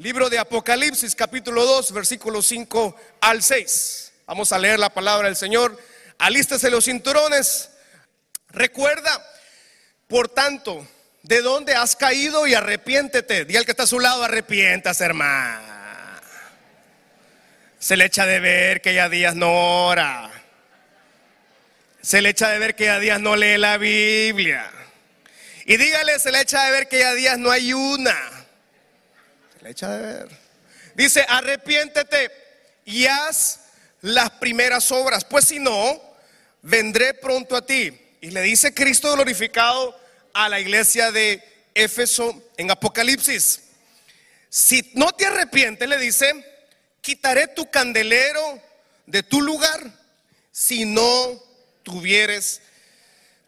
Libro de Apocalipsis, capítulo 2, versículos 5 al 6. Vamos a leer la palabra del Señor. Alístese los cinturones. Recuerda, por tanto, de dónde has caído y arrepiéntete. Di al que está a su lado, arrepiéntase, hermano. Se le echa de ver que ya días no ora. Se le echa de ver que ya días no lee la Biblia. Y dígale, se le echa de ver que ya días no hay una le echa de ver. Dice, arrepiéntete y haz las primeras obras, pues si no, vendré pronto a ti. Y le dice Cristo glorificado a la iglesia de Éfeso en Apocalipsis. Si no te arrepientes, le dice, quitaré tu candelero de tu lugar si no tuvieres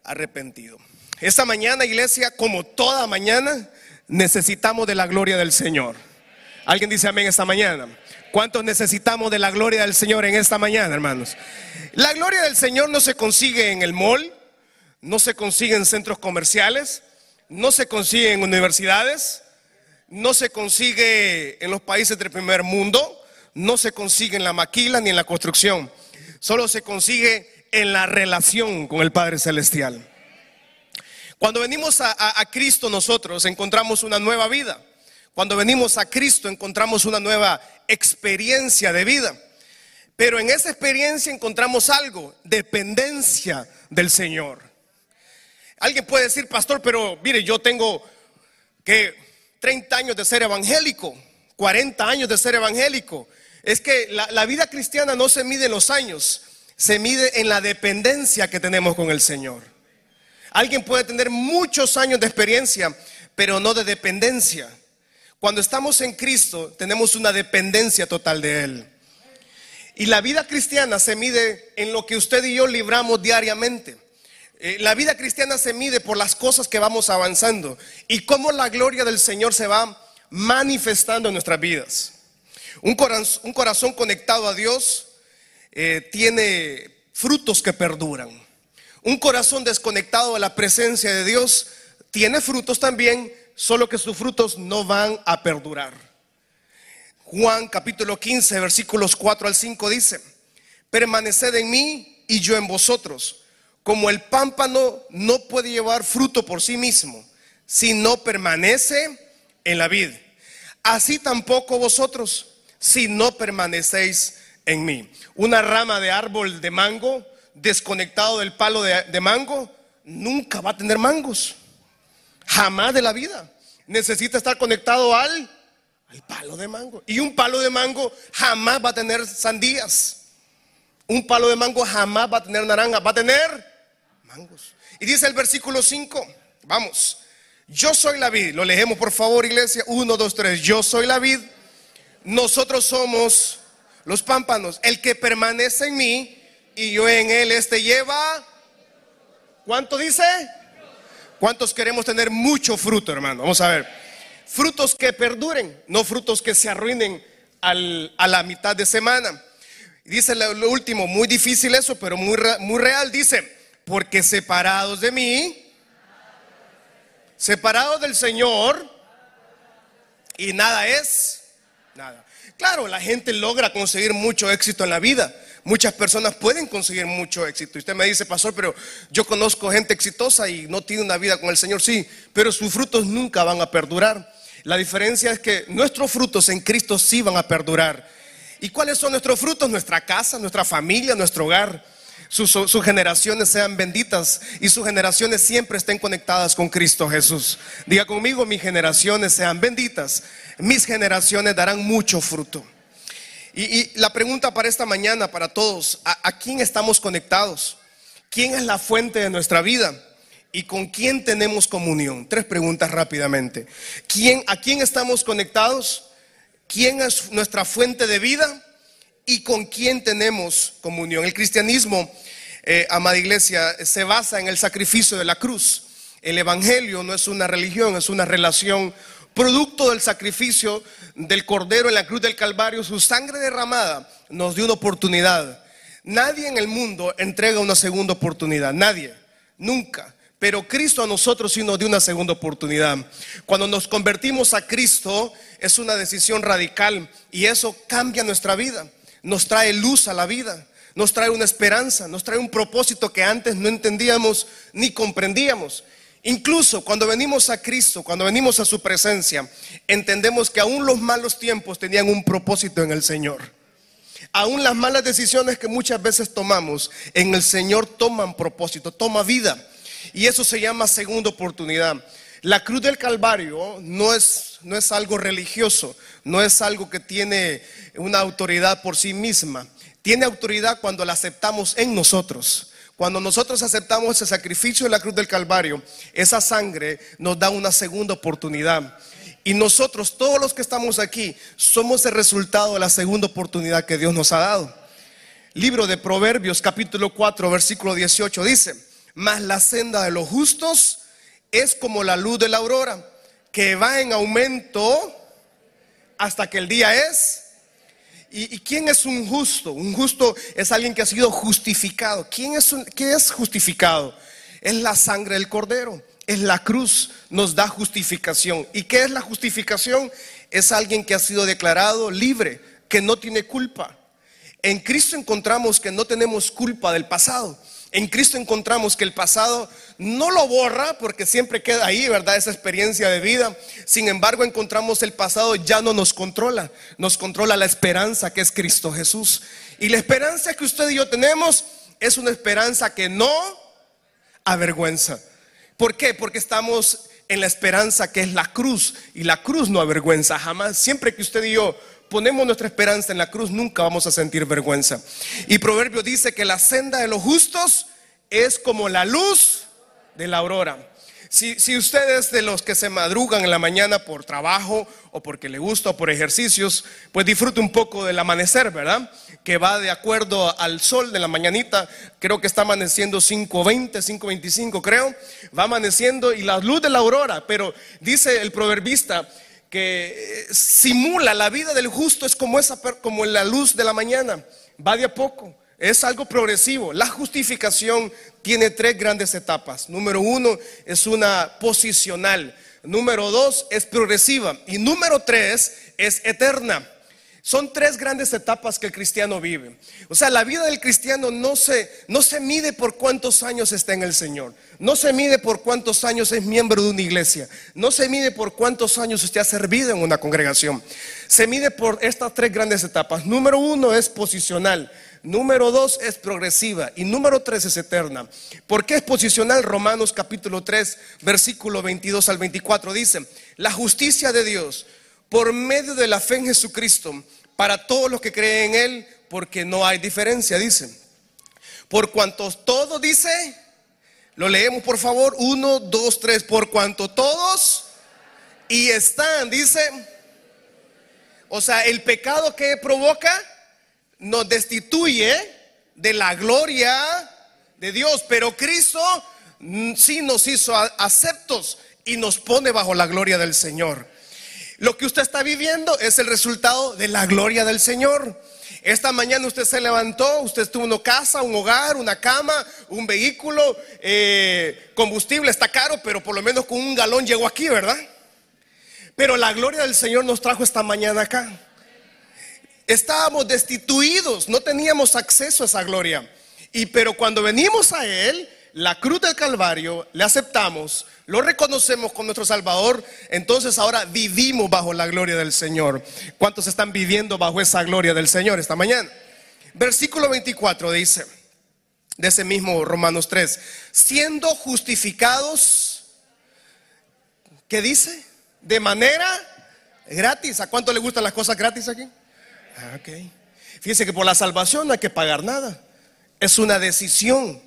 arrepentido. Esta mañana, iglesia, como toda mañana, necesitamos de la gloria del Señor. Alguien dice amén esta mañana. ¿Cuántos necesitamos de la gloria del Señor en esta mañana, hermanos? La gloria del Señor no se consigue en el mall, no se consigue en centros comerciales, no se consigue en universidades, no se consigue en los países del primer mundo, no se consigue en la maquila ni en la construcción, solo se consigue en la relación con el Padre Celestial. Cuando venimos a, Cristo nosotros encontramos una nueva vida. Cuando venimos a Cristo encontramos una nueva experiencia de vida. Pero en esa experiencia encontramos algo, dependencia del Señor. Alguien puede decir, pastor, pero mire, yo tengo que 30 años de ser evangélico, 40 años de ser evangélico. Es que la, la vida cristiana no se mide en los años, se mide en la dependencia que tenemos con el Señor. Alguien puede tener muchos años de experiencia, pero no de dependencia. Cuando estamos en Cristo, tenemos una dependencia total de Él. Y la vida cristiana se mide en lo que usted y yo libramos diariamente. Eh, la vida cristiana se mide por las cosas que vamos avanzando y cómo la gloria del Señor se va manifestando en nuestras vidas. Un corazón, conectado a Dios eh, tiene frutos que perduran. Un corazón desconectado de la presencia de Dios tiene frutos también, solo que sus frutos no van a perdurar. Juan capítulo 15, versículos 4 al 5 dice, permaneced en mí y yo en vosotros, como el pámpano no puede llevar fruto por sí mismo, si no permanece en la vid. Así tampoco vosotros, si no permanecéis en mí. Una rama de árbol de mango desconectado del palo de, mango, nunca va a tener mangos. Jamás de la vida. Necesita estar conectado al, al palo de mango. Y un palo de mango jamás va a tener sandías. Un palo de mango jamás va a tener naranja, va a tener mangos. Y dice el versículo 5, vamos, yo soy la vid, lo leemos por favor iglesia, 1, 2, 3, yo soy la vid, nosotros somos los pámpanos, el que permanece en mí y yo en él, este lleva, ¿cuánto dice? ¿Cuántos queremos tener mucho fruto, hermano? Vamos a ver. Frutos que perduren, no frutos que se arruinen a la mitad de semana. Dice lo, último, muy difícil eso, pero muy, muy real. Dice, porque separados de mí, separados del Señor, y nada es, nada. Claro, la gente logra conseguir mucho éxito en la vida, Muchas personas pueden conseguir mucho éxito. Y usted me dice, pastor, pero yo conozco gente exitosa y no tiene una vida con el Señor. Sí, pero sus frutos nunca van a perdurar. La diferencia es que nuestros frutos en Cristo sí van a perdurar. ¿Y cuáles son nuestros frutos? Nuestra casa, nuestra familia, nuestro hogar. Sus, sus, generaciones sean benditas y sus generaciones siempre estén conectadas con Cristo Jesús. Diga conmigo, mis generaciones sean benditas. Mis generaciones darán mucho fruto. Y, la pregunta para esta mañana, para todos, ¿a, quién estamos conectados? ¿Quién es la fuente de nuestra vida? ¿Y con quién tenemos comunión? Tres preguntas rápidamente. ¿Quién, ¿A quién estamos conectados? ¿Quién es nuestra fuente de vida? ¿Y con quién tenemos comunión? El cristianismo, eh, amada iglesia, se basa en el sacrificio de la cruz. El Evangelio no es una religión, es una relación producto del sacrificio del Cordero en la cruz del Calvario, su sangre derramada nos dio una oportunidad. Nadie en el mundo entrega una segunda oportunidad, nadie, nunca. pero Cristo a nosotros sí nos dio una segunda oportunidad. Cuando nos convertimos a Cristo es una decisión radical y eso cambia nuestra vida, nos trae luz a la vida, nos trae una esperanza, nos trae un propósito que antes no entendíamos ni comprendíamos. Incluso cuando venimos a Cristo, cuando venimos a su presencia, entendemos que aún los malos tiempos tenían un propósito en el Señor. Aún las malas decisiones que muchas veces tomamos en el Señor toman propósito, toma vida. Y eso se llama segunda oportunidad. La cruz del Calvario no es, no es algo religioso, no es algo que tiene una autoridad por sí misma. Tiene autoridad cuando la aceptamos en nosotros. Cuando nosotros aceptamos ese sacrificio de la cruz del Calvario, esa sangre nos da una segunda oportunidad. Y nosotros, todos los que estamos aquí, somos el resultado de la segunda oportunidad que Dios nos ha dado. Libro de Proverbios capítulo 4 versículo 18 dice, mas la senda de los justos es como la luz de la aurora, que va en aumento hasta que el día es. ¿Y, quién es un justo? Un justo es alguien que ha sido justificado. ¿Quién es ¿Qué es justificado? Es la sangre del cordero, es la cruz, nos da justificación. ¿Y qué es la justificación? Es alguien que ha sido declarado libre, que no tiene culpa. En Cristo encontramos que no tenemos culpa del pasado. En Cristo encontramos que el pasado no lo borra porque siempre queda ahí, ¿verdad? Esa experiencia de vida. Sin embargo, encontramos el pasado ya no nos controla. Nos controla la esperanza que es Cristo Jesús. Y la esperanza que usted y yo tenemos es una esperanza que no avergüenza. ¿Por qué? Porque estamos en la esperanza que es la cruz. Y la cruz no avergüenza jamás. Siempre que usted y yo ponemos nuestra esperanza en la cruz, nunca vamos a sentir vergüenza. Y Proverbio dice que la senda de los justos es como la luz de la aurora. Si, si usted es de los que se madrugan en la mañana por trabajo o porque le gusta o por ejercicios, pues disfrute un poco del amanecer, ¿verdad? Que va de acuerdo al sol de la mañanita. Creo que está amaneciendo 5.20, 5.25 creo. Va amaneciendo y la luz de la aurora. Pero dice el proverbista que eh, simula la vida del justo es como esa como la luz de la mañana, va de a poco, es algo progresivo. La justificación tiene tres grandes etapas. Número uno es una posicional, número dos es progresiva y número tres es eterna. Son tres grandes etapas que el cristiano vive. O sea, la vida del cristiano no se, no se mide por cuántos años está en el Señor. No se mide por cuántos años es miembro de una iglesia. No se mide por cuántos años usted ha servido en una congregación. Se mide por estas tres grandes etapas. Número uno es posicional. Número dos es progresiva. Y número tres es eterna. ¿Por qué es posicional? Romanos capítulo 3, versículo 22 al 24 dice, la justicia de Dios por medio de la fe en Jesucristo para todos los que creen en Él, porque no hay diferencia, dice. Por cuanto todo dice, lo leemos por favor, uno, dos, tres, por cuanto todos y están, dice. O sea, el pecado que provoca nos destituye de la gloria de Dios, pero Cristo mm, sí nos hizo aceptos y nos pone bajo la gloria del Señor. Lo que usted está viviendo es el resultado de la gloria del Señor. Esta mañana usted se levantó, usted tuvo una casa, un hogar, una cama, un vehículo, eh, combustible está caro, pero por lo menos con un galón llegó aquí, ¿verdad? Pero la gloria del Señor nos trajo esta mañana acá. Estábamos destituidos, no teníamos acceso a esa gloria. Y pero cuando venimos a Él, la cruz del Calvario, le aceptamos, lo reconocemos con nuestro Salvador, entonces ahora vivimos bajo la gloria del Señor. ¿Cuántos están viviendo bajo esa gloria del Señor esta mañana? Versículo 24 dice, de ese mismo Romanos 3, siendo justificados, ¿qué dice? De manera gratis. ¿A cuánto le gustan las cosas gratis aquí? Ah, ok. Fíjese que por la salvación no hay que pagar nada. Es una decisión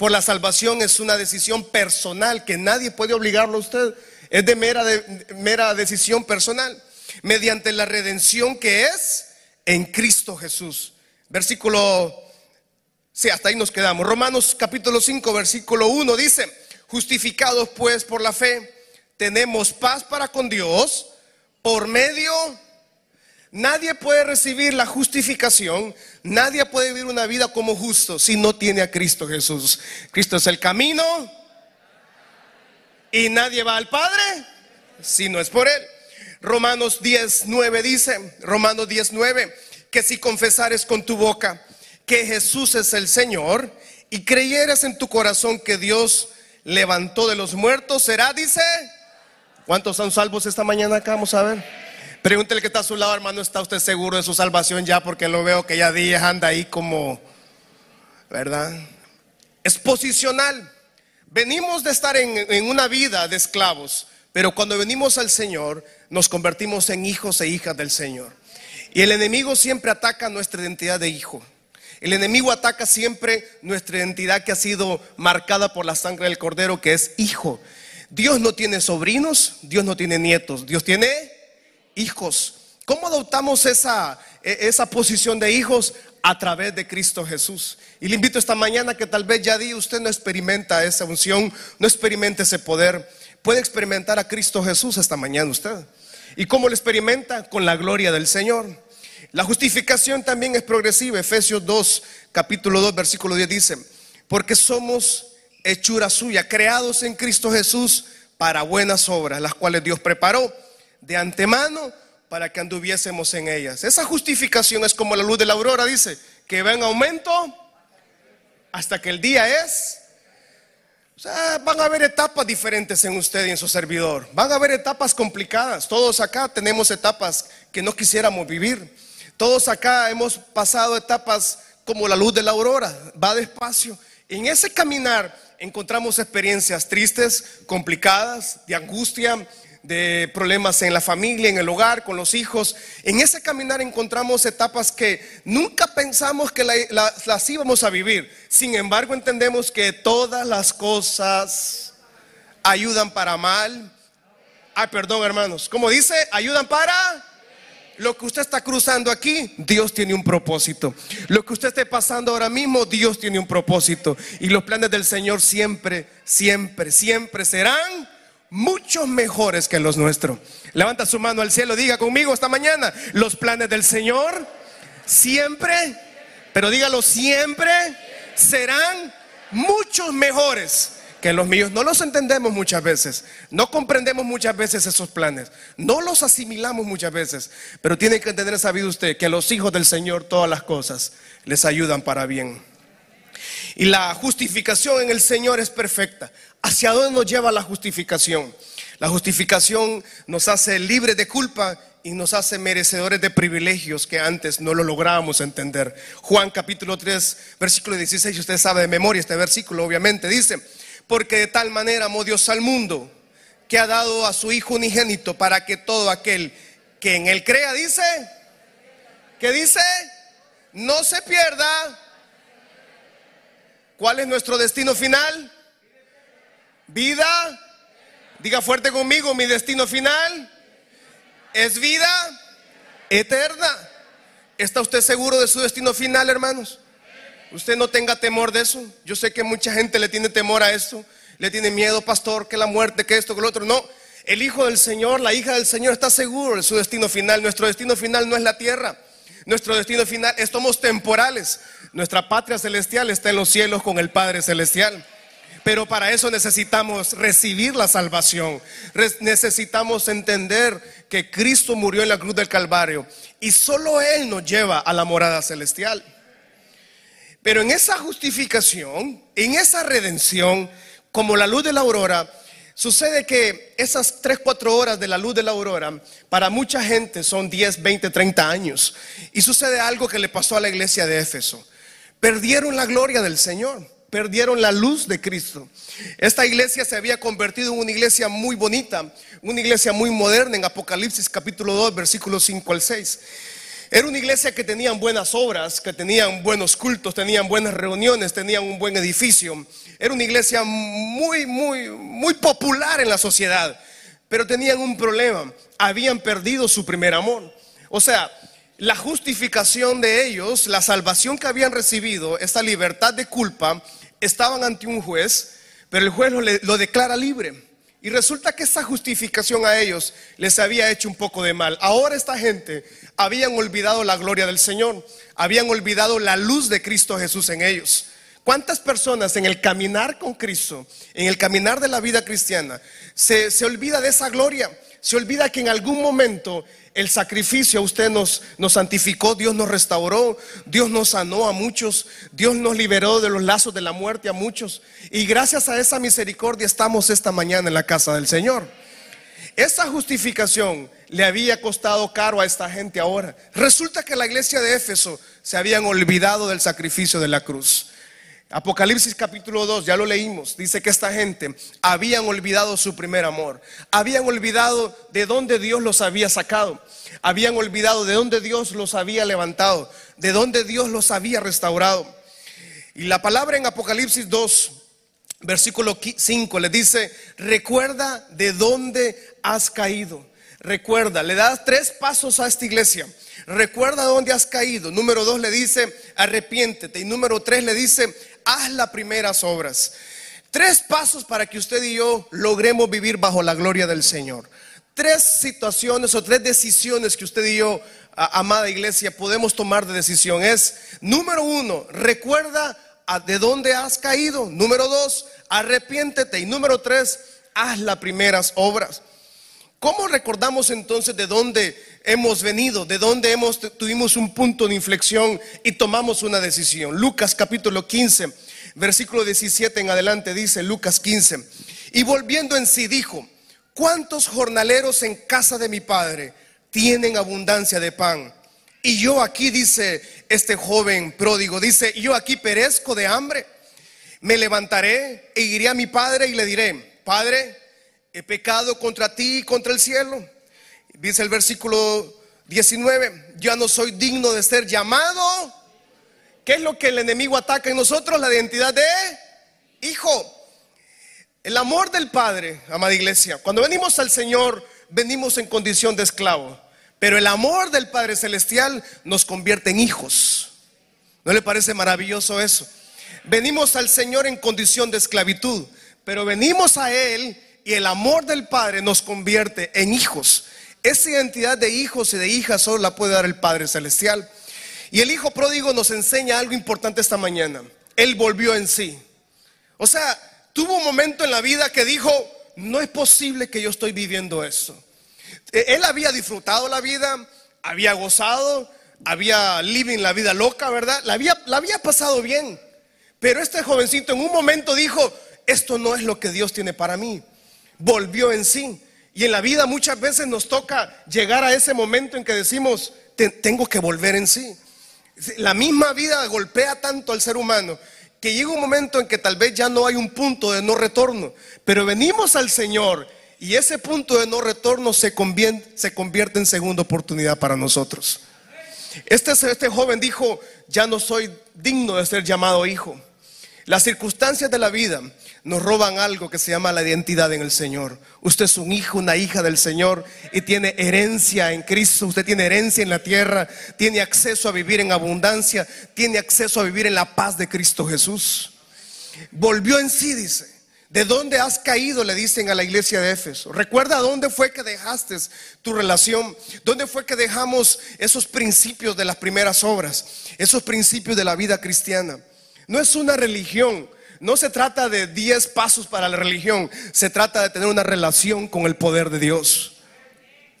por la salvación es una decisión personal que nadie puede obligarlo a usted. Es de mera, de, mera decisión personal. Mediante la redención que es en Cristo Jesús. Versículo, sí, hasta ahí nos quedamos. Romanos capítulo 5, versículo 1 dice, justificados pues por la fe, tenemos paz para con Dios por medio Nadie puede recibir la justificación, nadie puede vivir una vida como justo si no tiene a Cristo Jesús. Cristo es el camino, Y nadie va al Padre si no es por Él. Romanos 10, 9 dice, Romanos 10, 9, que si confesares con tu boca que Jesús es el Señor y creyeras en tu corazón que Dios levantó de los muertos, será, dice, ¿cuántos son salvos esta mañana acá? Vamos a ver. Pregúntele que está a su lado, hermano, ¿está usted seguro de su salvación ya? Porque lo veo que ya días anda ahí como, ¿verdad? Es posicional. Venimos de estar en, en una vida de esclavos, pero cuando venimos al Señor, nos convertimos en hijos e hijas del Señor. Y el enemigo siempre ataca nuestra identidad de hijo. El enemigo ataca siempre nuestra identidad que ha sido marcada por la sangre del cordero, que es hijo. Dios no tiene sobrinos, Dios no tiene nietos, Dios tiene hijos. ¿Cómo adoptamos esa, e, esa posición de hijos? A través de Cristo Jesús. Y le invito esta mañana que tal vez ya di, usted no experimenta esa unción, no experimenta ese poder. Puede experimentar a Cristo Jesús esta mañana usted. ¿Y cómo lo experimenta? Con la gloria del Señor. La justificación también es progresiva. Efesios 2, capítulo 2, versículo 10 dice, porque somos hechura suya, creados en Cristo Jesús para buenas obras, las cuales Dios preparó de antemano para que anduviésemos en ellas. Esa justificación es como la luz de la aurora, dice, que va en aumento hasta que el día es. O sea, van a haber etapas diferentes en usted y en su servidor. Van a haber etapas complicadas. Todos acá tenemos etapas que no quisiéramos vivir. Todos acá hemos pasado etapas como la luz de la aurora. Va despacio. En ese caminar encontramos experiencias tristes, complicadas, de angustia, de problemas en la familia, en el hogar, con los hijos. En ese caminar encontramos etapas que nunca pensamos que las íbamos a vivir. Sin embargo, entendemos que todas las cosas ayudan para mal. Ay, perdón, hermanos. Como dice, ayudan para lo que usted está cruzando aquí, Dios tiene un propósito. Lo que usted esté pasando ahora mismo, Dios tiene un propósito. Y los planes del Señor siempre, siempre, siempre serán mucho mejores que los nuestros. Levanta su mano al cielo, diga conmigo esta mañana, los planes del Señor siempre, pero dígalo siempre, serán muchos mejores que los míos. No los entendemos muchas veces, no comprendemos muchas veces esos planes, no los asimilamos muchas veces, pero tiene que entender, sabido usted, que a los hijos del Señor todas las cosas les ayudan para bien. Y la justificación en el Señor es perfecta. ¿Hacia dónde nos lleva la justificación? La justificación nos hace libres de culpa y nos hace merecedores de privilegios que antes no lo lográbamos entender. Juan capítulo 3, versículo 16, usted sabe de memoria este versículo, obviamente, dice, porque de tal manera amó Dios al mundo que ha dado a su Hijo unigénito para que todo aquel que en él crea, dice, que dice, no se pierda. ¿Cuál es nuestro destino final? Vida. Diga fuerte conmigo, mi destino final es vida eterna. ¿Está usted seguro de su destino final, hermanos? Usted no tenga temor de eso. Yo sé que mucha gente le tiene temor a eso. Le tiene miedo, pastor, que la muerte, que esto, que lo otro. No, el Hijo del Señor, la hija del Señor está seguro de su destino final. Nuestro destino final no es la tierra. Nuestro destino final, estamos temporales. Nuestra patria celestial está en los cielos con el Padre celestial. Pero para eso necesitamos recibir la salvación. necesitamos entender que Cristo murió en la cruz del Calvario y solo Él nos lleva a la morada celestial. Pero en esa justificación, en esa redención, como la luz de la aurora, sucede que esas 3, 4 horas de la luz de la aurora, para mucha gente son 10, 20, 30 años. Y sucede algo que le pasó a la iglesia de Éfeso. Perdieron la gloria del Señor perdieron la luz de Cristo. Esta iglesia se había convertido en una iglesia muy bonita, una iglesia muy moderna en Apocalipsis capítulo 2, versículos 5 al 6. Era una iglesia que tenían buenas obras, que tenían buenos cultos, tenían buenas reuniones, tenían un buen edificio. Era una iglesia muy, muy, muy popular en la sociedad. Pero tenían un problema, habían perdido su primer amor. O sea, la justificación de ellos, la salvación que habían recibido, esta libertad de culpa, estaban ante un juez, pero el juez lo, declara libre. Y resulta que esa justificación a ellos les había hecho un poco de mal. Ahora esta gente habían olvidado la gloria del Señor, habían olvidado la luz de Cristo Jesús en ellos. ¿Cuántas personas en el caminar con Cristo, en el caminar de la vida cristiana, se, se olvida de esa gloria? Se olvida que en algún momento el sacrificio a usted nos, nos santificó, Dios nos restauró, Dios nos sanó a muchos, Dios nos liberó de los lazos de la muerte a muchos. Y gracias a esa misericordia estamos esta mañana en la casa del Señor. Esa justificación le había costado caro a esta gente ahora. Resulta que la iglesia de Éfeso se habían olvidado del sacrificio de la cruz. Apocalipsis capítulo 2, ya lo leímos, dice que esta gente habían olvidado su primer amor, habían olvidado de dónde Dios los había sacado, habían olvidado de dónde Dios los había levantado, de dónde Dios los había restaurado. Y la palabra en Apocalipsis 2, versículo 5, le dice, recuerda de dónde has caído. Recuerda, le das tres pasos a esta iglesia. Recuerda dónde has caído. Número dos le dice, arrepiéntete. Y número tres le dice, haz las primeras obras. Tres pasos para que usted y yo logremos vivir bajo la gloria del Señor. Tres situaciones o tres decisiones que usted y yo, amada iglesia, podemos tomar de decisión. Es, número uno, recuerda de dónde has caído. Número dos, arrepiéntete. Y número tres, haz las primeras obras. ¿Cómo recordamos entonces de dónde hemos venido, de dónde hemos tuvimos un punto de inflexión y tomamos una decisión? Lucas capítulo 15, versículo 17 en adelante dice Lucas 15. Y volviendo en sí dijo, ¿cuántos jornaleros en casa de mi padre tienen abundancia de pan? Y yo aquí dice este joven pródigo, dice, yo aquí perezco de hambre. Me levantaré e iré a mi padre y le diré, Padre, he pecado contra ti y contra el cielo. Dice el versículo 19, ya no soy digno de ser llamado. ¿Qué es lo que el enemigo ataca en nosotros? La identidad de hijo. El amor del Padre, amada iglesia. Cuando venimos al Señor, venimos en condición de esclavo. Pero el amor del Padre Celestial nos convierte en hijos. ¿No le parece maravilloso eso? Venimos al Señor en condición de esclavitud, pero venimos a Él y el amor del Padre nos convierte en hijos. Esa identidad de hijos y de hijas solo la puede dar el Padre Celestial. Y el Hijo pródigo nos enseña algo importante esta mañana. Él volvió en sí. O sea, tuvo un momento en la vida que dijo, no es posible que yo estoy viviendo eso. E-, él había disfrutado la vida, había gozado, había living la vida loca, ¿verdad? La había, la había pasado bien. Pero este jovencito en un momento dijo, esto no es lo que Dios tiene para mí volvió en sí. Y en la vida muchas veces nos toca llegar a ese momento en que decimos, tengo que volver en sí. La misma vida golpea tanto al ser humano que llega un momento en que tal vez ya no hay un punto de no retorno, pero venimos al Señor y ese punto de no retorno se convierte, en segunda oportunidad para nosotros. Este, este joven dijo, ya no soy digno de ser llamado hijo. Las circunstancias de la vida nos roban algo que se llama la identidad en el Señor. Usted es un hijo, una hija del Señor y tiene herencia en Cristo. Usted tiene herencia en la tierra, tiene acceso a vivir en abundancia, tiene acceso a vivir en la paz de Cristo Jesús. Volvió en sí, dice. ¿De dónde has caído? Le dicen a la iglesia de Éfeso. Recuerda dónde fue que dejaste tu relación, dónde fue que dejamos esos principios de las primeras obras, esos principios de la vida cristiana. No es una religión, no se trata de 10 pasos para la religión, se trata de tener una relación con el poder de Dios.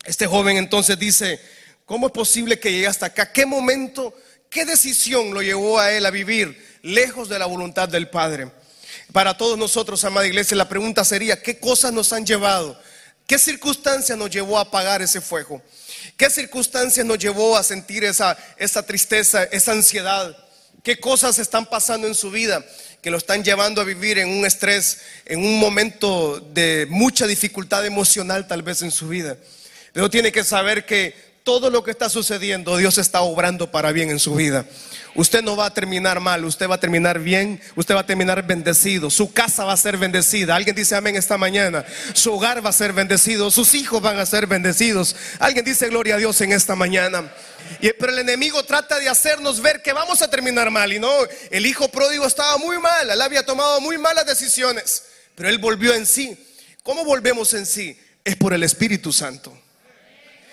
Este joven entonces dice, ¿cómo es posible que llegue hasta acá? ¿Qué momento, qué decisión lo llevó a él a vivir lejos de la voluntad del Padre? Para todos nosotros, amada iglesia, la pregunta sería, ¿qué cosas nos han llevado? ¿Qué circunstancia nos llevó a apagar ese fuego? ¿Qué circunstancia nos llevó a sentir esa, esa tristeza, esa ansiedad? ¿Qué cosas están pasando en su vida? que lo están llevando a vivir en un estrés, en un momento de mucha dificultad emocional tal vez en su vida. Pero tiene que saber que todo lo que está sucediendo, Dios está obrando para bien en su vida. Usted no va a terminar mal, usted va a terminar bien, usted va a terminar bendecido, su casa va a ser bendecida. Alguien dice amén esta mañana, su hogar va a ser bendecido, sus hijos van a ser bendecidos. Alguien dice gloria a Dios en esta mañana. Y, pero el enemigo trata de hacernos ver que vamos a terminar mal. Y no, el hijo pródigo estaba muy mal, él había tomado muy malas decisiones, pero él volvió en sí. ¿Cómo volvemos en sí? Es por el Espíritu Santo.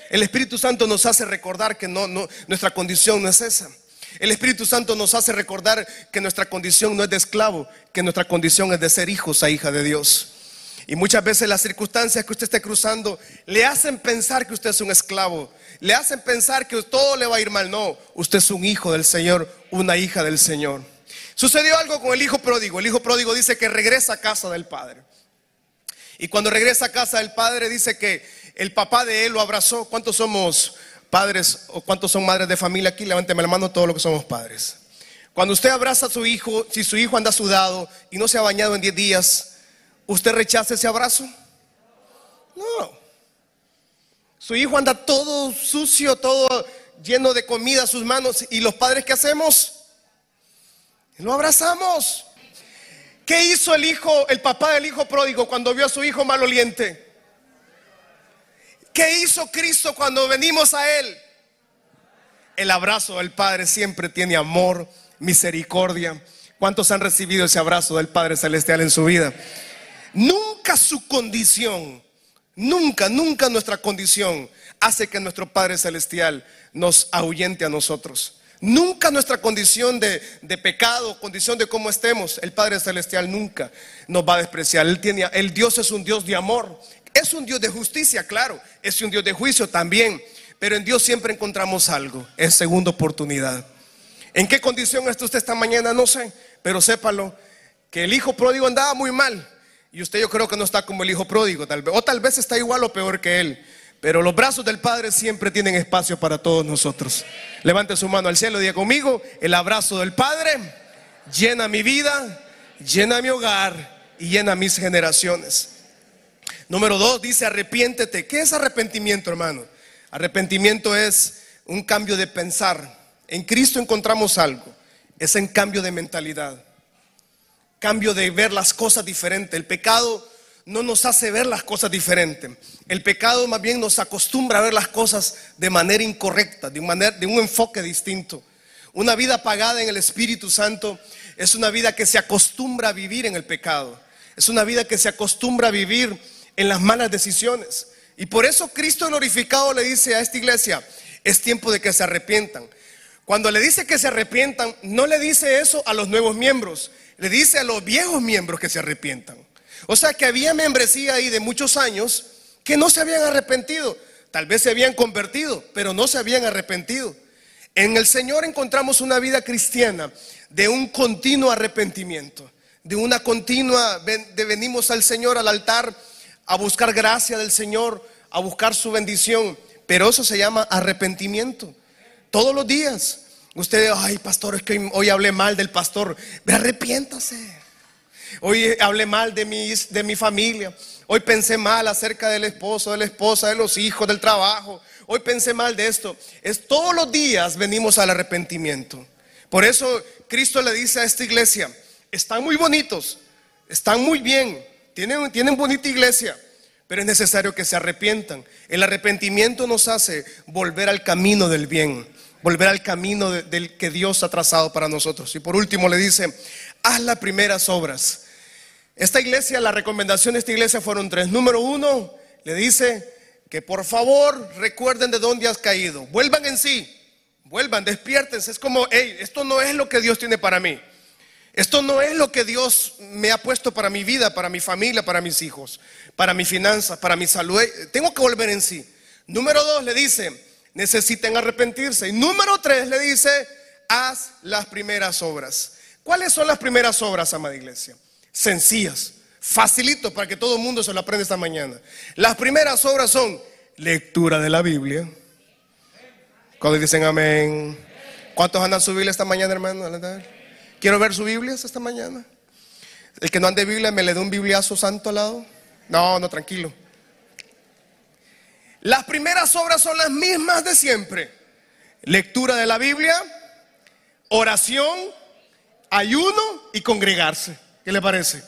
El Espíritu Santo nos hace recordar que no, no, nuestra condición no es esa. El Espíritu Santo nos hace recordar que nuestra condición no es de esclavo, que nuestra condición es de ser hijos a hija de Dios. Y muchas veces las circunstancias que usted esté cruzando le hacen pensar que usted es un esclavo, le hacen pensar que todo le va a ir mal. No, usted es un hijo del Señor, una hija del Señor. Sucedió algo con el hijo pródigo. El hijo pródigo dice que regresa a casa del padre. Y cuando regresa a casa del padre dice que el papá de él lo abrazó. ¿Cuántos somos padres o cuántos son madres de familia aquí? Levánteme la mano todos los que somos padres. Cuando usted abraza a su hijo, si su hijo anda sudado y no se ha bañado en 10 días, ¿usted rechaza ese abrazo? No. Su hijo anda todo sucio, todo lleno de comida a sus manos. ¿Y los padres qué hacemos? Lo abrazamos. ¿Qué hizo el hijo, el papá del hijo pródigo cuando vio a su hijo maloliente? ¿Qué hizo Cristo cuando venimos a Él? El abrazo del Padre siempre tiene amor, misericordia. ¿Cuántos han recibido ese abrazo del Padre Celestial en su vida? Nunca su condición, nunca, nunca nuestra condición hace que nuestro Padre Celestial nos ahuyente a nosotros. Nunca nuestra condición de, pecado, condición de cómo estemos, el Padre Celestial nunca nos va a despreciar. Él tiene, el Dios es un Dios de amor. Es un Dios de justicia, claro. Es un Dios de juicio también. Pero en Dios siempre encontramos algo. Es segunda oportunidad. ¿En qué condición está usted esta mañana? No sé. Pero sépalo que el hijo pródigo andaba muy mal. Y usted yo creo que no está como el hijo pródigo, tal vez. O tal vez está igual o peor que él. Pero los brazos del Padre siempre tienen espacio para todos nosotros. Levante su mano al cielo diga conmigo, el abrazo del Padre llena mi vida, llena mi hogar y llena mis generaciones. Número dos dice arrepiéntete. ¿Qué es arrepentimiento, hermano? Arrepentimiento es un cambio de pensar. En Cristo encontramos algo. Es en cambio de mentalidad. Cambio de ver las cosas diferentes. El pecado no nos hace ver las cosas diferentes. El pecado más bien nos acostumbra a ver las cosas de manera incorrecta, de, manera, de un enfoque distinto. Una vida apagada en el Espíritu Santo es una vida que se acostumbra a vivir en el pecado. Es una vida que se acostumbra a vivir en las malas decisiones. Y por eso Cristo glorificado le dice a esta iglesia, es tiempo de que se arrepientan. Cuando le dice que se arrepientan, no le dice eso a los nuevos miembros, le dice a los viejos miembros que se arrepientan. O sea que había membresía ahí de muchos años que no se habían arrepentido. Tal vez se habían convertido, pero no se habían arrepentido. En el Señor encontramos una vida cristiana de un continuo arrepentimiento, de una continua, de venimos al Señor al altar a buscar gracia del Señor, a buscar su bendición. Pero eso se llama arrepentimiento. Todos los días. Usted, ay, pastor, es que hoy hablé mal del pastor. Arrepiéntase. Hoy hablé mal de mi, de mi familia. Hoy pensé mal acerca del esposo, de la esposa, de los hijos, del trabajo. Hoy pensé mal de esto. Es todos los días venimos al arrepentimiento. Por eso Cristo le dice a esta iglesia, están muy bonitos, están muy bien, tienen, bonita iglesia, pero es necesario que se arrepientan. El arrepentimiento nos hace volver al camino del bien, volver al camino del que Dios ha trazado para nosotros. Y por último le dice, haz las primeras obras. Esta iglesia, la recomendación de esta iglesia fueron tres. Número uno, le dice que por favor recuerden de dónde has caído. Vuelvan en sí, vuelvan, despiértense. Es como, hey, esto no es lo que Dios tiene para mí. Esto no es lo que Dios me ha puesto para mi vida, para mi familia, para mis hijos, para mi finanzas, para mi salud. Tengo que volver en sí. Número dos le dice, necesiten arrepentirse. Y número tres le dice, haz las primeras obras. ¿Cuáles son las primeras obras, amada iglesia? Sencillas, facilito para que todo el mundo se lo aprenda esta mañana. Las primeras obras son lectura de la Biblia. Cuando dicen amén. ¿Cuántos andan su Biblia esta mañana, hermano? Quiero ver su Biblia esta mañana. El que no ande Biblia me le dé un bibliazo santo al lado. No, no, tranquilo. Las primeras obras son las mismas de siempre. Lectura de la Biblia, oración, ayuno y congregarse. ¿Qué le parece?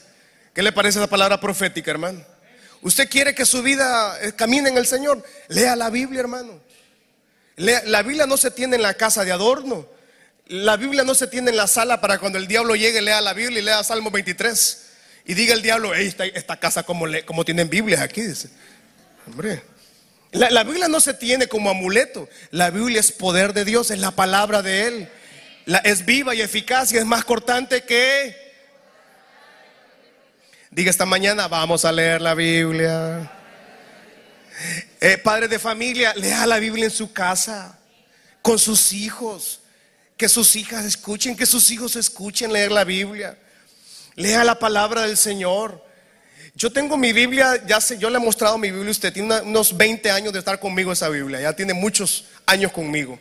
¿Qué le parece esa palabra profética, hermano? ¿Usted quiere que su vida eh, camine en el Señor? Lea la Biblia, hermano. la Biblia no se tiene en la casa de adorno. La Biblia no se tiene en la sala para cuando el diablo llegue, lea la Biblia y lea Salmo 23. Y diga el diablo, esta, casa como, tienen Biblias aquí, dice. Hombre, la, Biblia no se tiene como amuleto. La Biblia es poder de Dios, es la palabra de Él. La, es viva y eficaz y es más cortante que... Diga esta mañana, vamos a leer la Biblia. Eh, padre de familia, lea la Biblia en su casa, con sus hijos. Que sus hijas escuchen, que sus hijos escuchen leer la Biblia. Lea la palabra del Señor. Yo tengo mi Biblia, ya sé, yo le he mostrado mi Biblia, usted tiene unos 20 años de estar conmigo esa Biblia, ya tiene muchos años conmigo.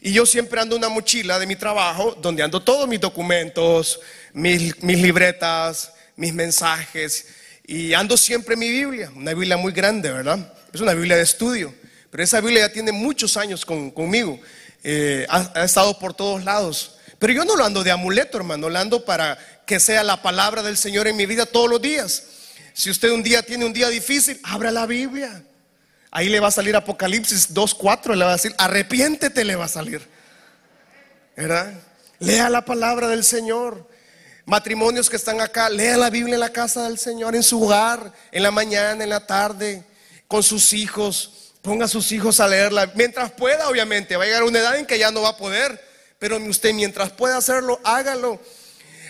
Y yo siempre ando una mochila de mi trabajo donde ando todos mis documentos, mis, mis libretas, mis mensajes. Y ando siempre mi Biblia, una Biblia muy grande, ¿verdad? Es una Biblia de estudio. Pero esa Biblia ya tiene muchos años conmigo. Eh, ha, ha, estado por todos lados. Pero yo no lo ando de amuleto, hermano, lo ando para que sea la palabra del Señor en mi vida todos los días. Si usted un día tiene un día difícil, abra la Biblia. Ahí le va a salir Apocalipsis 2.4, le va a decir, arrepiéntete, le va a salir. ¿Verdad? Lea la palabra del Señor. Matrimonios que están acá, lea la Biblia en la casa del Señor, en su hogar, en la mañana, en la tarde, con sus hijos. Ponga a sus hijos a leerla. Mientras pueda, obviamente, va a llegar una edad en que ya no va a poder. Pero usted mientras pueda hacerlo, hágalo.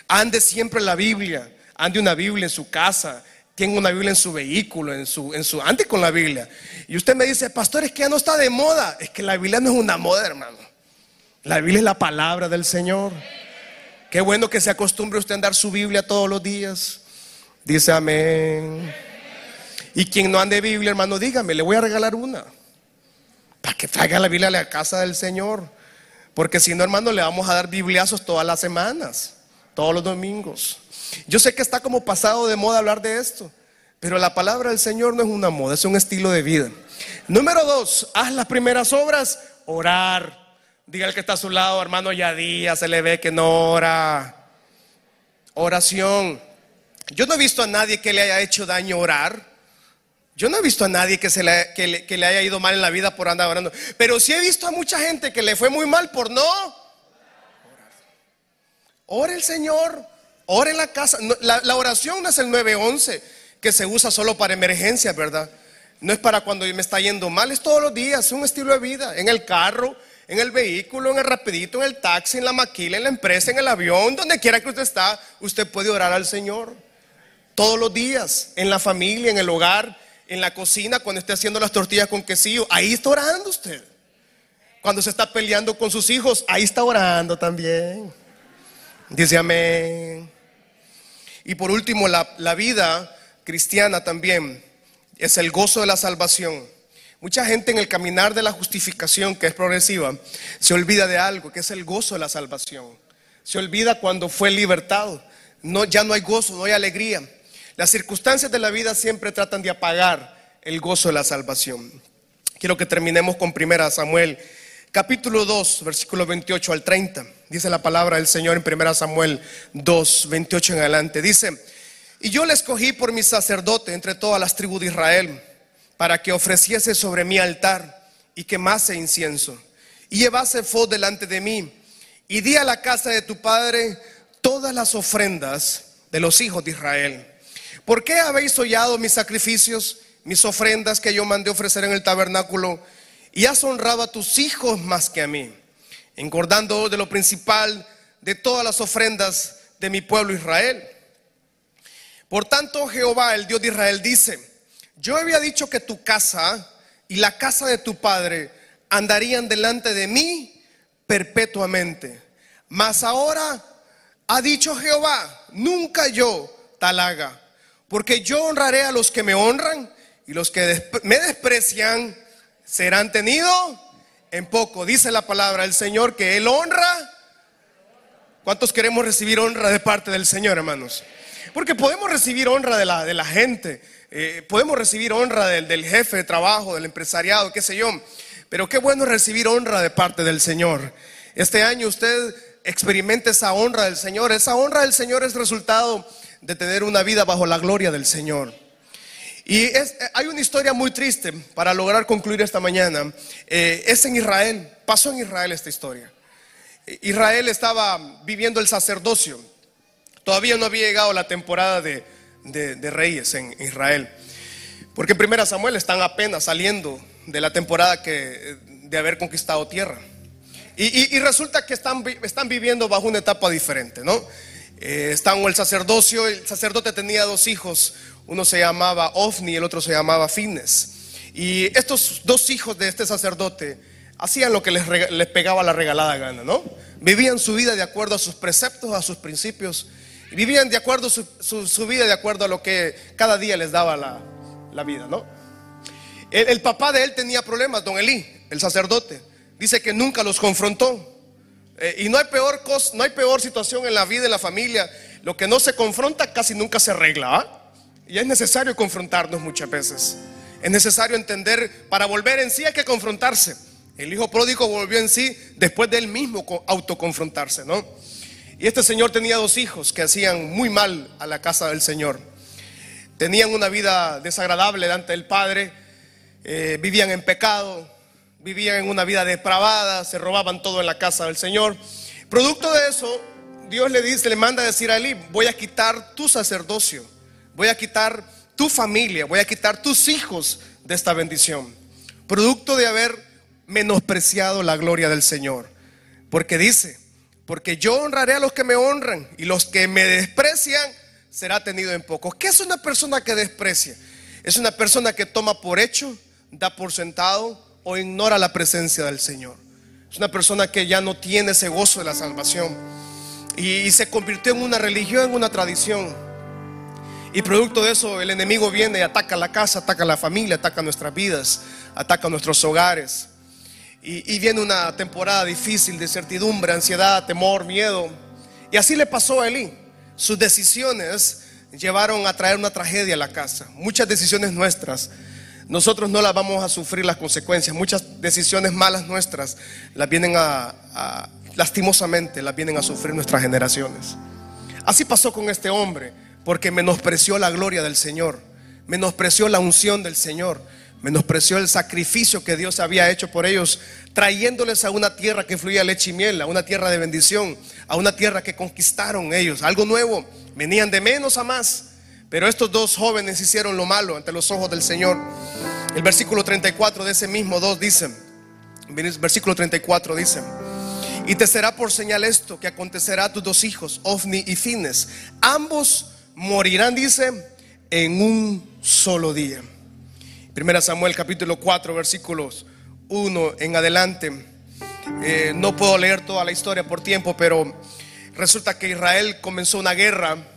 Ande siempre la Biblia. Ande una Biblia en su casa. Tenga una Biblia en su vehículo, en su, en su, ande con la Biblia. Y usted me dice, pastor, es que ya no está de moda. Es que la Biblia no es una moda, hermano. La Biblia es la palabra del Señor. Qué bueno que se acostumbre usted a andar su Biblia todos los días. Dice amén. Y quien no ande Biblia, hermano, dígame, le voy a regalar una. Para que traiga la Biblia a la casa del Señor. Porque si no, hermano, le vamos a dar bibliazos todas las semanas, todos los domingos. Yo sé que está como pasado de moda hablar de esto, pero la palabra del Señor no es una moda, es un estilo de vida. Número dos, haz las primeras obras, orar. Diga el que está a su lado, hermano, ya día se le ve que no ora. Oración. Yo no he visto a nadie que le haya hecho daño orar. Yo no he visto a nadie que, se le, que, le, que le haya ido mal en la vida por andar orando. Pero sí he visto a mucha gente que le fue muy mal por no. Ore el Señor, ore en la casa. La, la, oración no es el 911 que se usa solo para emergencias, ¿verdad? No es para cuando me está yendo mal, es todos los días, es un estilo de vida. En el carro, en el vehículo, en el rapidito, en el taxi, en la maquila, en la empresa, en el avión, donde quiera que usted está, usted puede orar al Señor. Todos los días, en la familia, en el hogar, en la cocina cuando esté haciendo las tortillas con quesillo, ahí está orando usted. Cuando se está peleando con sus hijos, ahí está orando también. Dice amén. Y por último, la, vida cristiana también es el gozo de la salvación. Mucha gente en el caminar de la justificación, que es progresiva, se olvida de algo, que es el gozo de la salvación. Se olvida cuando fue libertado. No, ya no hay gozo, no hay alegría. Las circunstancias de la vida siempre tratan de apagar el gozo de la salvación. Quiero que terminemos con 1 Samuel, capítulo 2, versículo 28 al 30. Dice la palabra del Señor en 1 Samuel 2, 28 en adelante. Dice, y yo le escogí por mi sacerdote entre todas las tribus de Israel, para que ofreciese sobre mi altar y quemase incienso, y llevase fod delante de mí, y di a la casa de tu padre todas las ofrendas de los hijos de Israel ¿Por qué habéis hollado mis sacrificios, mis ofrendas que yo mandé ofrecer en el tabernáculo y has honrado a tus hijos más que a mí, engordando de lo principal de todas las ofrendas de mi pueblo Israel? Por tanto, Jehová, el Dios de Israel, dice, yo había dicho que tu casa y la casa de tu padre andarían delante de mí perpetuamente. Mas ahora ha dicho Jehová, nunca yo tal haga porque yo honraré a los que me honran y los que me desprecian serán tenidos en poco. Dice la palabra del Señor que Él honra. ¿Cuántos queremos recibir honra de parte del Señor, hermanos? Porque podemos recibir honra de la, de la gente, eh, podemos recibir honra del, del jefe de trabajo, del empresariado, qué sé yo. Pero qué bueno recibir honra de parte del Señor. Este año usted experimente esa honra del Señor. Esa honra del Señor es resultado de tener una vida bajo la gloria del Señor. Y es, hay una historia muy triste para lograr concluir esta mañana. Eh, es en Israel, pasó en Israel esta historia. Israel estaba viviendo el sacerdocio. Todavía no había llegado la temporada de, de, reyes en Israel. Porque en Primera Samuel están apenas saliendo de la temporada que, de haber conquistado tierra. Y, resulta que están, están viviendo bajo una etapa diferente, ¿no? Eh, están el sacerdocio, el sacerdote tenía dos hijos, uno se llamaba Ofni el otro se llamaba Fines. Y estos dos hijos de este sacerdote hacían lo que les, les pegaba la regalada gana, ¿no? Vivían su vida de acuerdo a sus preceptos, a sus principios, vivían de acuerdo su, su, vida de acuerdo a lo que cada día les daba la, la vida, ¿no? El, el papá de él tenía problemas, don Elí, el sacerdote. Dice que nunca los confrontó. Eh, y no hay, peor no hay peor situación en la vida, en la familia. Lo que no se confronta casi nunca se arregla. ¿ah? Y es necesario confrontarnos muchas veces. Es necesario entender, para volver en sí hay que confrontarse. El hijo pródigo volvió en sí después de él mismo autoconfrontarse, ¿no? Y este señor tenía dos hijos que hacían muy mal a la casa del Señor. Tenían una vida desagradable delante del Padre, eh, vivían en pecado, vivían en una vida depravada, se robaban todo en la casa del Señor. Producto de eso, Dios le dice, le manda a decir a Eli, voy a quitar tu sacerdocio, voy a quitar tu familia, voy a quitar tus hijos de esta bendición. Producto de haber menospreciado la gloria del Señor. Porque dice, porque yo honraré a los que me honran y los que me desprecian será tenido en poco. ¿Qué es una persona que desprecia? Es una persona que toma por hecho, da por sentado o ignora la presencia del Señor. Es una persona que ya no tiene ese gozo de la salvación y, se convirtió en una religión, en una tradición. Y producto de eso el enemigo viene y ataca la casa, ataca la familia, ataca nuestras vidas, ataca nuestros hogares. Y, y viene una temporada difícil de certidumbre, ansiedad, temor, miedo. Y así le pasó a Eli. Sus decisiones llevaron a traer una tragedia a la casa. Muchas decisiones nuestras nosotros no las vamos a sufrir las consecuencias. Muchas decisiones malas nuestras las vienen a, lastimosamente, las vienen a sufrir nuestras generaciones. Así pasó con este hombre, porque menospreció la gloria del Señor, menospreció la unción del Señor, menospreció el sacrificio que Dios había hecho por ellos, trayéndoles a una tierra que fluía leche y miel, a una tierra de bendición, a una tierra que conquistaron ellos, algo nuevo, venían de menos a más. Pero estos dos jóvenes hicieron lo malo ante los ojos del Señor. El versículo 34 de ese mismo 2 dice, versículo 34 dice, y te será por señal esto que acontecerá a tus dos hijos, Ofni y Fines. Ambos morirán, dice, en un solo día. Primera Samuel capítulo 4 versículos 1 en adelante. Eh, no puedo leer toda la historia por tiempo, pero resulta que Israel comenzó una guerra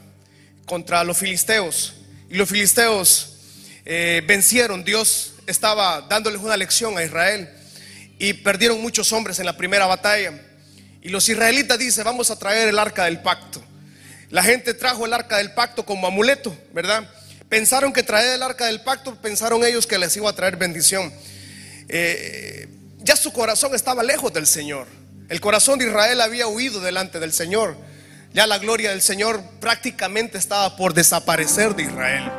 contra los filisteos. Y los filisteos eh, vencieron. Dios estaba dándoles una lección a Israel. Y perdieron muchos hombres en la primera batalla. Y los israelitas dicen, vamos a traer el arca del pacto. La gente trajo el arca del pacto como amuleto, ¿verdad? Pensaron que traer el arca del pacto, pensaron ellos que les iba a traer bendición. Eh, ya su corazón estaba lejos del Señor. El corazón de Israel había huido delante del Señor. Ya la gloria del Señor prácticamente estaba por desaparecer de Israel.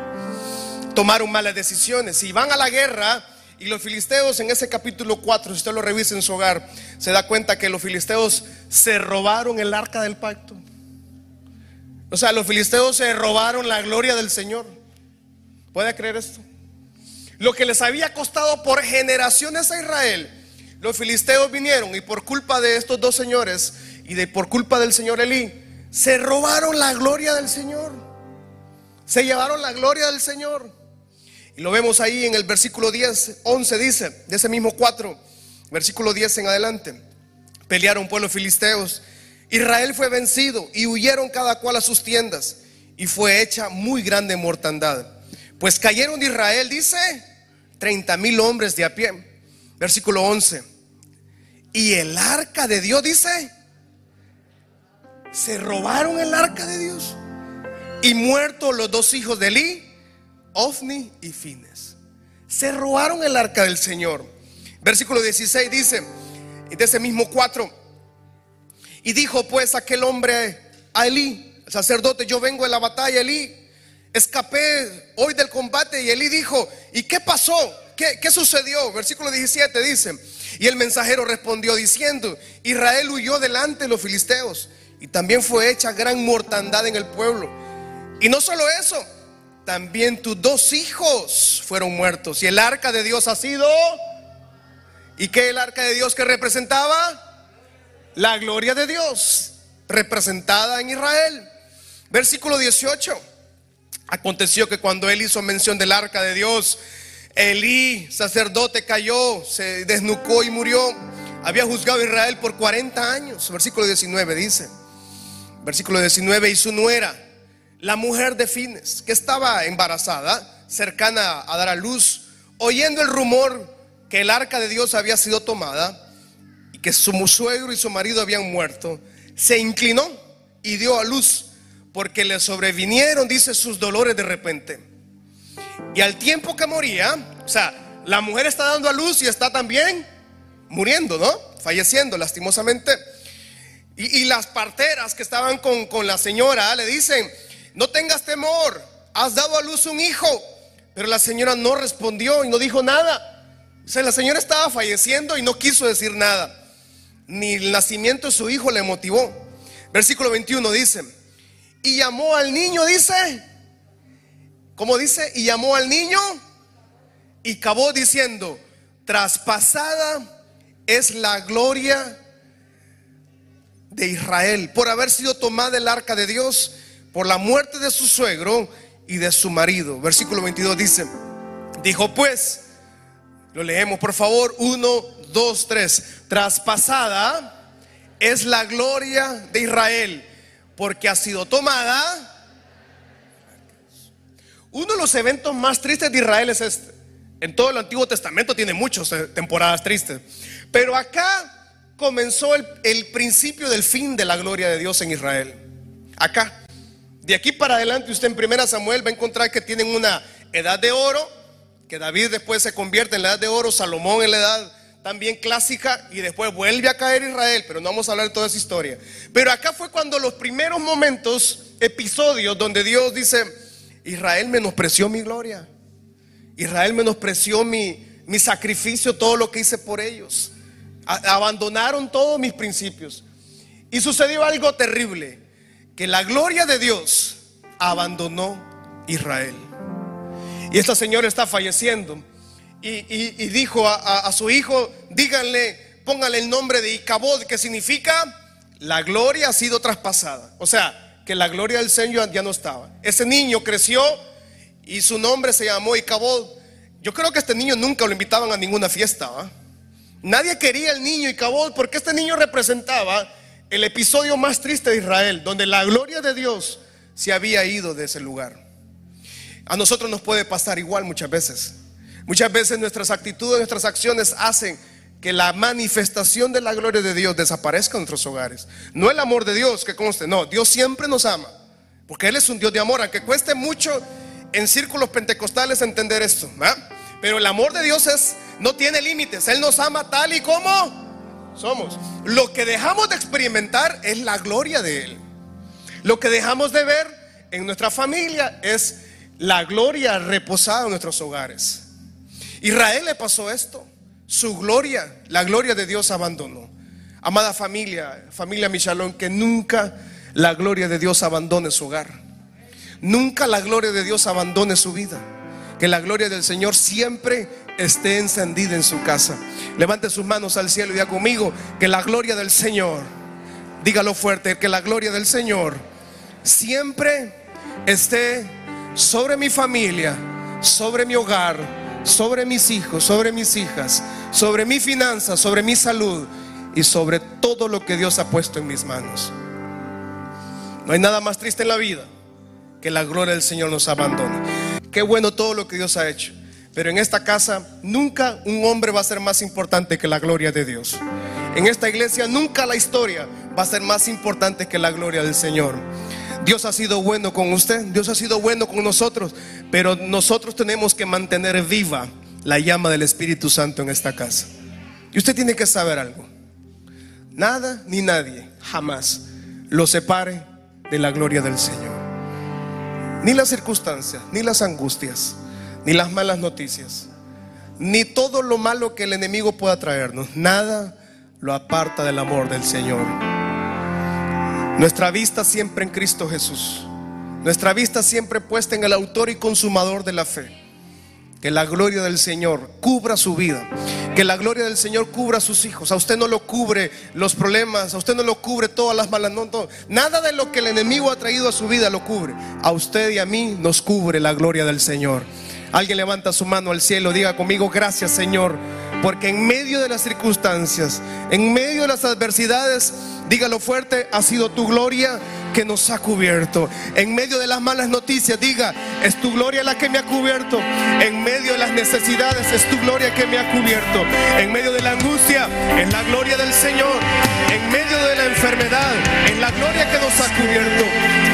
Tomaron malas decisiones. Y van a la guerra y los filisteos en ese capítulo 4, si usted lo revisa en su hogar, se da cuenta que los filisteos se robaron el arca del pacto. O sea, los filisteos se robaron la gloria del Señor. ¿Puede creer esto? Lo que les había costado por generaciones a Israel, los filisteos vinieron y por culpa de estos dos señores y de por culpa del señor Elí, se robaron la gloria del Señor. Se llevaron la gloria del Señor. Y lo vemos ahí en el versículo 10, 11 dice, de ese mismo 4, versículo 10 en adelante. Pelearon pueblos filisteos. Israel fue vencido y huyeron cada cual a sus tiendas. Y fue hecha muy grande mortandad. Pues cayeron de Israel, dice, 30 mil hombres de a pie. Versículo 11. Y el arca de Dios dice, se robaron el arca de Dios. Y muertos los dos hijos de Eli, Ofni y Fines. Se robaron el arca del Señor. Versículo 16 dice, de ese mismo 4, y dijo pues aquel hombre a Elí, el sacerdote, yo vengo de la batalla, Elí, escapé hoy del combate. Y Elí dijo, ¿y qué pasó? ¿Qué, ¿Qué, sucedió? Versículo 17 dice, y el mensajero respondió diciendo, Israel huyó delante de los filisteos y también fue hecha gran mortandad en el pueblo. Y no solo eso, también tus dos hijos fueron muertos. Y el arca de Dios ha sido... ¿Y qué el arca de Dios que representaba? la gloria de Dios representada en Israel. Versículo 18. Aconteció que cuando él hizo mención del arca de Dios, Elí, sacerdote, cayó, se desnucó y murió. Había juzgado a Israel por 40 años. Versículo 19 dice. Versículo 19. Y su nuera, la mujer de Fines, que estaba embarazada, cercana a dar a luz, oyendo el rumor que el arca de Dios había sido tomada y que su suegro y su marido habían muerto, se inclinó y dio a luz, porque le sobrevinieron, dice, sus dolores de repente. Y al tiempo que moría, o sea, la mujer está dando a luz y está también muriendo, ¿no? Falleciendo lastimosamente. Y, las parteras que estaban con, con la señora le dicen, no tengas temor, has dado a luz un hijo. Pero la señora no respondió y no dijo nada. O sea, la señora estaba falleciendo y no quiso decir nada. Ni el nacimiento de su hijo le motivó. Versículo 21 dice, y llamó al niño, dice, ¿cómo dice? Y llamó al niño y acabó diciendo, traspasada es la gloria de Israel por haber sido tomada el arca de Dios por la muerte de su suegro y de su marido. Versículo 22 dice, dijo pues, lo leemos por favor, 1, 2, 3, traspasada es la gloria de Israel porque ha sido tomada. Uno de los eventos más tristes de Israel es este. En todo el Antiguo Testamento tiene muchas eh, temporadas tristes. Pero acá comenzó el, principio del fin de la gloria de Dios en Israel. Acá. De aquí para adelante usted en Primera Samuel va a encontrar que tienen una edad de oro, que David después se convierte en la edad de oro, Salomón en la edad también clásica y después vuelve a caer Israel, pero no vamos a hablar de toda esa historia. Pero acá fue cuando los primeros momentos, episodios donde Dios dice, Israel menospreció mi gloria, Israel menospreció mi sacrificio, todo lo que hice por ellos, abandonaron todos mis principios. Y sucedió algo terrible que la gloria de Dios abandonó Israel. Y esta señora está falleciendo. Y, dijo a, su hijo, díganle, póngale el nombre de Icabod, que significa la gloria ha sido traspasada. O sea, que la gloria del Señor ya no estaba. Ese niño creció y su nombre se llamó Icabod. Yo creo que este niño nunca lo invitaban a ninguna fiesta. Nadie quería el niño Icabod porque este niño representaba el episodio más triste de Israel, donde la gloria de Dios se había ido de ese lugar. A nosotros nos puede pasar igual muchas veces. Muchas veces nuestras actitudes, nuestras acciones hacen que la manifestación de la gloria de Dios desaparezca en nuestros hogares. No el amor de Dios, que conste, no, Dios siempre nos ama, porque Él es un Dios de amor, aunque cueste mucho en círculos pentecostales entender esto, pero el amor de Dios es, no tiene límites, Él nos ama tal y como somos. Lo que dejamos de experimentar es la gloria de Él. Lo que dejamos de ver en nuestra familia es la gloria reposada en nuestros hogares. Israel le pasó esto. Su gloria, la gloria de Dios abandonó. Amada familia, familia Michalón, que nunca la gloria de Dios abandone su hogar. Nunca la gloria de Dios abandone su vida. Que la gloria del Señor siempre esté encendida en su casa. Levante sus manos al cielo y diga conmigo que la gloria del Señor, dígalo fuerte, que la gloria del Señor siempre esté sobre mi familia, sobre mi hogar, sobre mis hijos, sobre mis hijas, sobre mi finanza, sobre mi salud y sobre todo lo que Dios ha puesto en mis manos. No hay nada más triste en la vida que la gloria del Señor nos abandone. Qué bueno todo lo que Dios ha hecho. Pero en esta casa nunca un hombre va a ser más importante que la gloria de Dios. En esta iglesia nunca la historia va a ser más importante que la gloria del Señor. Dios ha sido bueno con usted, Dios ha sido bueno con nosotros, pero nosotros tenemos que mantener viva la llama del Espíritu Santo en esta casa. Y usted tiene que saber algo. Nada ni nadie jamás lo separe de la gloria del Señor. Ni las circunstancias, ni las angustias ni las malas noticias, ni todo lo malo que el enemigo pueda traernos. Nada lo aparta del amor del Señor. Nuestra vista siempre en Cristo Jesús. Nuestra vista siempre puesta en el autor y consumador de la fe. Que la gloria del Señor cubra su vida. Que la gloria del Señor cubra a sus hijos. A usted no lo cubre los problemas, a usted no lo cubre todas las malas. No, nada de lo que el enemigo ha traído a su vida lo cubre. A usted y a mí nos cubre la gloria del Señor. Alguien levanta su mano al cielo, diga conmigo, gracias Señor, porque en medio de las circunstancias, en medio de las adversidades, dígalo fuerte, ha sido tu gloria que nos ha cubierto. En medio de las malas noticias, diga, es tu gloria la que me ha cubierto. En medio de las necesidades, es tu gloria que me ha cubierto. En medio de la angustia, es la gloria del Señor. En medio de la enfermedad, es la gloria que nos ha cubierto.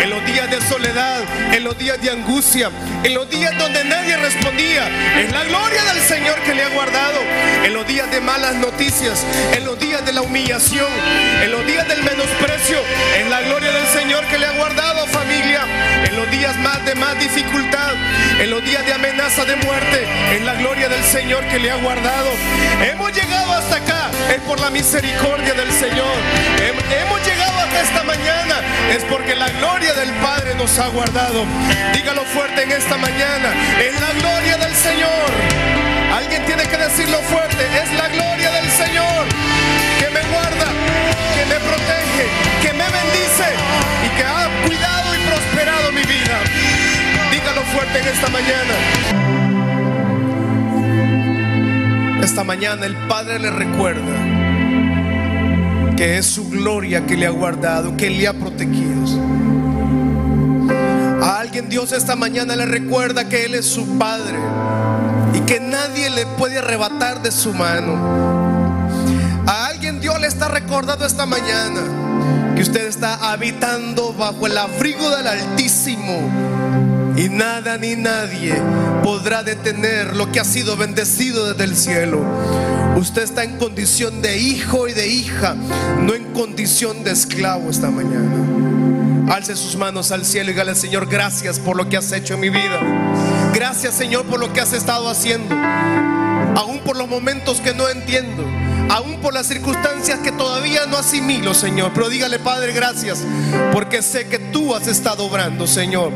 En los días de soledad, en los días de angustia, en los días donde nadie respondía, es la gloria del Señor que le ha guardado. En los días de malas noticias, en los días de la humillación, en los días del menosprecio, es la gloria del Señor que le ha guardado familia en los días más de más dificultad, en los días de amenaza de muerte, en la gloria del Señor que le ha guardado. Hemos llegado hasta acá, es por la misericordia del Señor. Hemos llegado hasta esta mañana, es porque la gloria del Padre nos ha guardado. Dígalo fuerte en esta mañana, es la gloria del Señor. Alguien tiene que decirlo fuerte, es la gloria del Señor que me guarda, que me protege, que me bendice en esta mañana. Esta mañana el Padre le recuerda que es su gloria que le ha guardado, que le ha protegido. A alguien Dios esta mañana le recuerda que Él es su Padre y que nadie le puede arrebatar de su mano. A alguien Dios le está recordando esta mañana que usted está habitando bajo el abrigo del Altísimo. Y nada ni nadie podrá detener lo que ha sido bendecido desde el cielo. Usted está en condición de hijo y de hija, no en condición de esclavo esta mañana. Alce sus manos al cielo y dígale, Señor, gracias por lo que has hecho en mi vida. Gracias, Señor, por lo que has estado haciendo. Aún por los momentos que no entiendo aún por las circunstancias que todavía no asimilo, Señor. Pero dígale, Padre, gracias, porque sé que tú has estado obrando, Señor.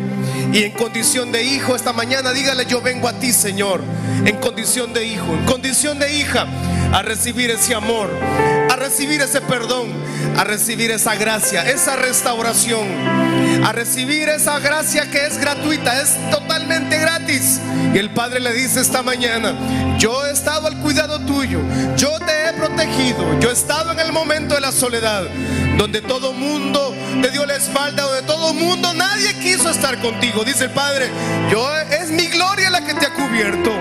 Y en condición de hijo esta mañana, dígale, yo vengo a ti, Señor, en condición de hijo, en condición de hija, a recibir ese amor, a recibir ese perdón, a recibir esa gracia, esa restauración, a recibir esa gracia que es gratuita, es totalmente gratis. Y el Padre le dice esta mañana, yo he estado al cuidado tuyo, yo te he protegido, yo he estado en el momento de la soledad, donde todo mundo te dio la espalda, donde todo mundo, nadie quiso estar contigo. Dice el Padre, yo es mi gloria la que te ha cubierto.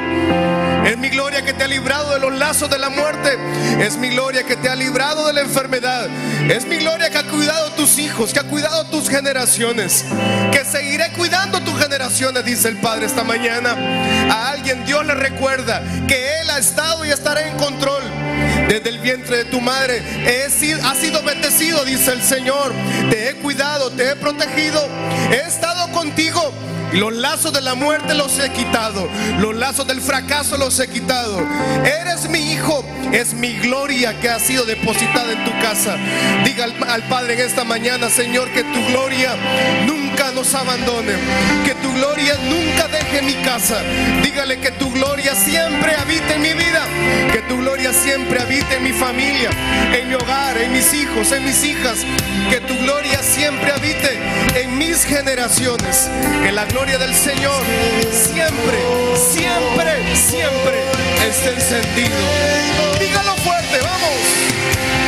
Es mi gloria que te ha librado de los lazos de la muerte. Es mi gloria que te ha librado de la enfermedad. Es mi gloria que ha cuidado tus hijos, que ha cuidado tus generaciones. Que seguiré cuidando tus generaciones, dice el Padre esta mañana. A alguien Dios le recuerda que Él ha estado y estará en control. Desde el vientre de tu madre he sido, has sido bendecido, dice el Señor. Te he cuidado, te he protegido. He estado contigo los lazos de la muerte los he quitado. Los lazos del fracaso los he quitado. Eres mi hijo. Es mi gloria que ha sido depositada en tu casa. Diga al, Padre en esta mañana, Señor, que tu gloria nunca nos abandone. Que tu gloria nunca deje mi casa. Dígale que tu gloria siempre habite en mi vida. Que tu gloria siempre habite en mi familia, en mi hogar, en mis hijos, en mis hijas. Que tu gloria siempre habite en mis generaciones. Que la gloria del Señor siempre, siempre, siempre esté encendido. Dígalo fuerte, vamos.